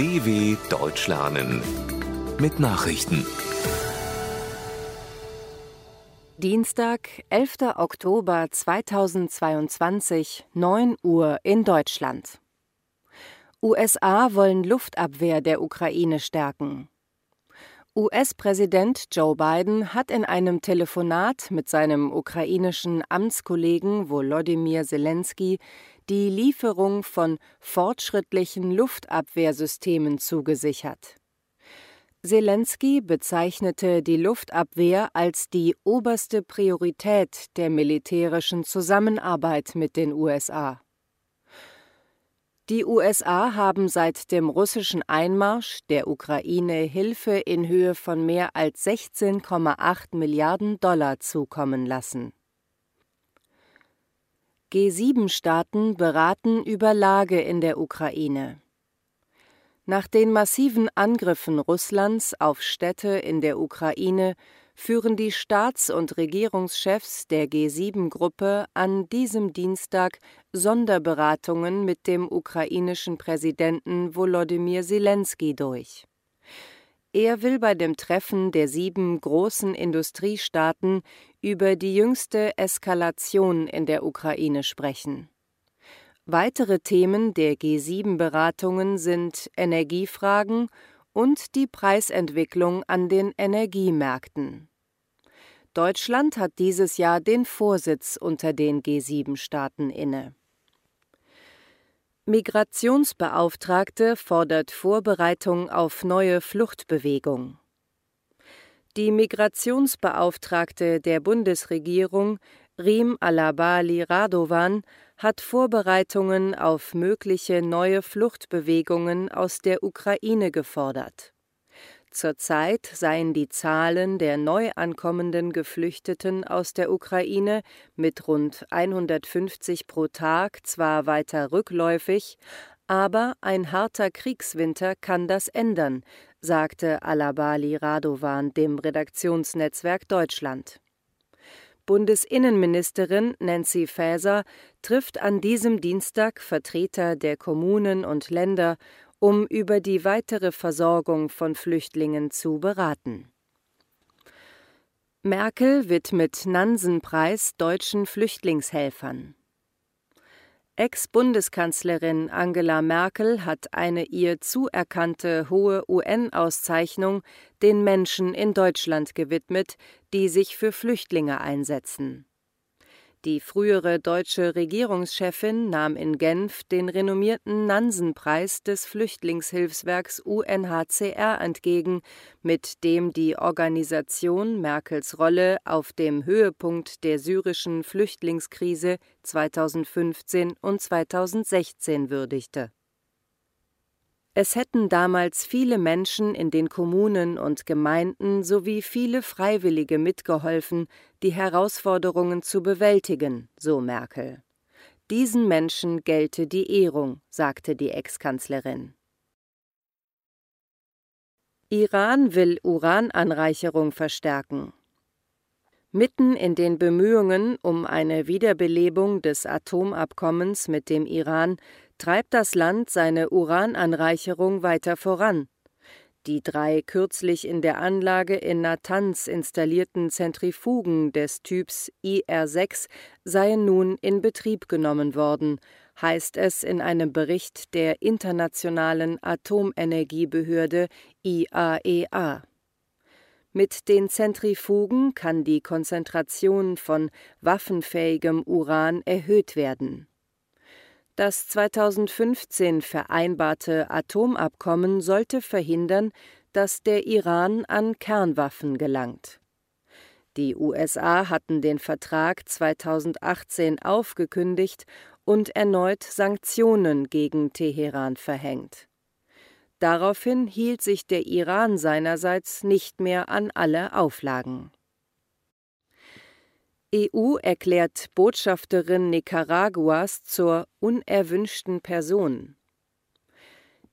DW Deutsch lernen mit Nachrichten. Dienstag, 11. Oktober 2022, 9 Uhr in Deutschland. USA wollen Luftabwehr der Ukraine stärken. US-Präsident Joe Biden hat in einem Telefonat mit seinem ukrainischen Amtskollegen Volodymyr Zelensky die Lieferung von fortschrittlichen Luftabwehrsystemen zugesichert. Zelensky bezeichnete die Luftabwehr als die oberste Priorität der militärischen Zusammenarbeit mit den USA. Die USA haben seit dem russischen Einmarsch der Ukraine Hilfe in Höhe von mehr als 16,8 Milliarden Dollar zukommen lassen. G7-Staaten beraten über Lage in der Ukraine. Nach den massiven Angriffen Russlands auf Städte in der Ukraine führen die Staats- und Regierungschefs der G7-Gruppe an diesem Dienstag Sonderberatungen mit dem ukrainischen Präsidenten Volodymyr Zelensky durch. Er will bei dem Treffen der sieben großen Industriestaaten über die jüngste Eskalation in der Ukraine sprechen. Weitere Themen der G7-Beratungen sind Energiefragen und die Preisentwicklung an den Energiemärkten. Deutschland hat dieses Jahr den Vorsitz unter den G7-Staaten inne. Migrationsbeauftragte fordert Vorbereitung auf neue Fluchtbewegung. Die Migrationsbeauftragte der Bundesregierung, Rim Alabali Radovan, hat Vorbereitungen auf mögliche neue Fluchtbewegungen aus der Ukraine gefordert. Zurzeit seien die Zahlen der neu ankommenden Geflüchteten aus der Ukraine mit rund 150 pro Tag zwar weiter rückläufig, aber ein harter Kriegswinter kann das ändern, sagte Alabali Radovan dem Redaktionsnetzwerk Deutschland. Bundesinnenministerin Nancy Faeser trifft an diesem Dienstag Vertreter der Kommunen und Länder um über die weitere Versorgung von Flüchtlingen zu beraten. Merkel widmet Nansenpreis deutschen Flüchtlingshelfern. Ex-Bundeskanzlerin Angela Merkel hat eine ihr zuerkannte hohe UN-Auszeichnung den Menschen in Deutschland gewidmet, die sich für Flüchtlinge einsetzen. Die frühere deutsche Regierungschefin nahm in Genf den renommierten Nansen-Preis des Flüchtlingshilfswerks UNHCR entgegen, mit dem die Organisation Merkels Rolle auf dem Höhepunkt der syrischen Flüchtlingskrise 2015 und 2016 würdigte es hätten damals viele Menschen in den Kommunen und Gemeinden sowie viele Freiwillige mitgeholfen, die Herausforderungen zu bewältigen, so Merkel. Diesen Menschen gelte die Ehrung, sagte die Ex-Kanzlerin. Iran will Urananreicherung verstärken. Mitten in den Bemühungen um eine Wiederbelebung des Atomabkommens mit dem Iran treibt das Land seine Urananreicherung weiter voran. Die drei kürzlich in der Anlage in Natanz installierten Zentrifugen des Typs IR6 seien nun in Betrieb genommen worden, heißt es in einem Bericht der Internationalen Atomenergiebehörde IAEA. Mit den Zentrifugen kann die Konzentration von waffenfähigem Uran erhöht werden. Das 2015 vereinbarte Atomabkommen sollte verhindern, dass der Iran an Kernwaffen gelangt. Die USA hatten den Vertrag 2018 aufgekündigt und erneut Sanktionen gegen Teheran verhängt. Daraufhin hielt sich der Iran seinerseits nicht mehr an alle Auflagen. EU erklärt Botschafterin Nicaraguas zur unerwünschten Person.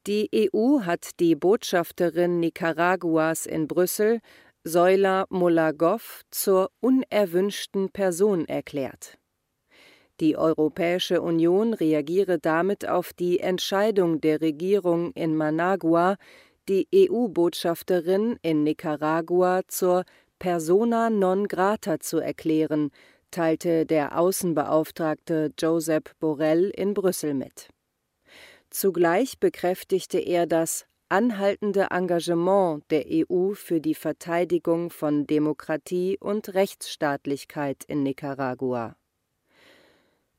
Die EU hat die Botschafterin Nicaraguas in Brüssel, Soila Molagov, zur unerwünschten Person erklärt. Die Europäische Union reagiere damit auf die Entscheidung der Regierung in Managua, die EU-Botschafterin in Nicaragua zur persona non grata zu erklären, teilte der Außenbeauftragte Josep Borrell in Brüssel mit. Zugleich bekräftigte er das anhaltende Engagement der EU für die Verteidigung von Demokratie und Rechtsstaatlichkeit in Nicaragua.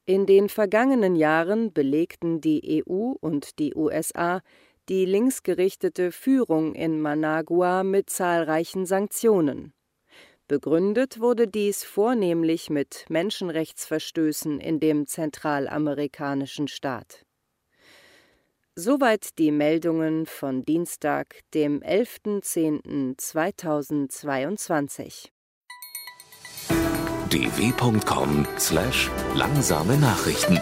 In den vergangenen Jahren belegten die EU und die USA die linksgerichtete Führung in Managua mit zahlreichen Sanktionen. Begründet wurde dies vornehmlich mit Menschenrechtsverstößen in dem zentralamerikanischen Staat. Soweit die Meldungen von Dienstag, dem 11.10.2022 dw.com/langsame Nachrichten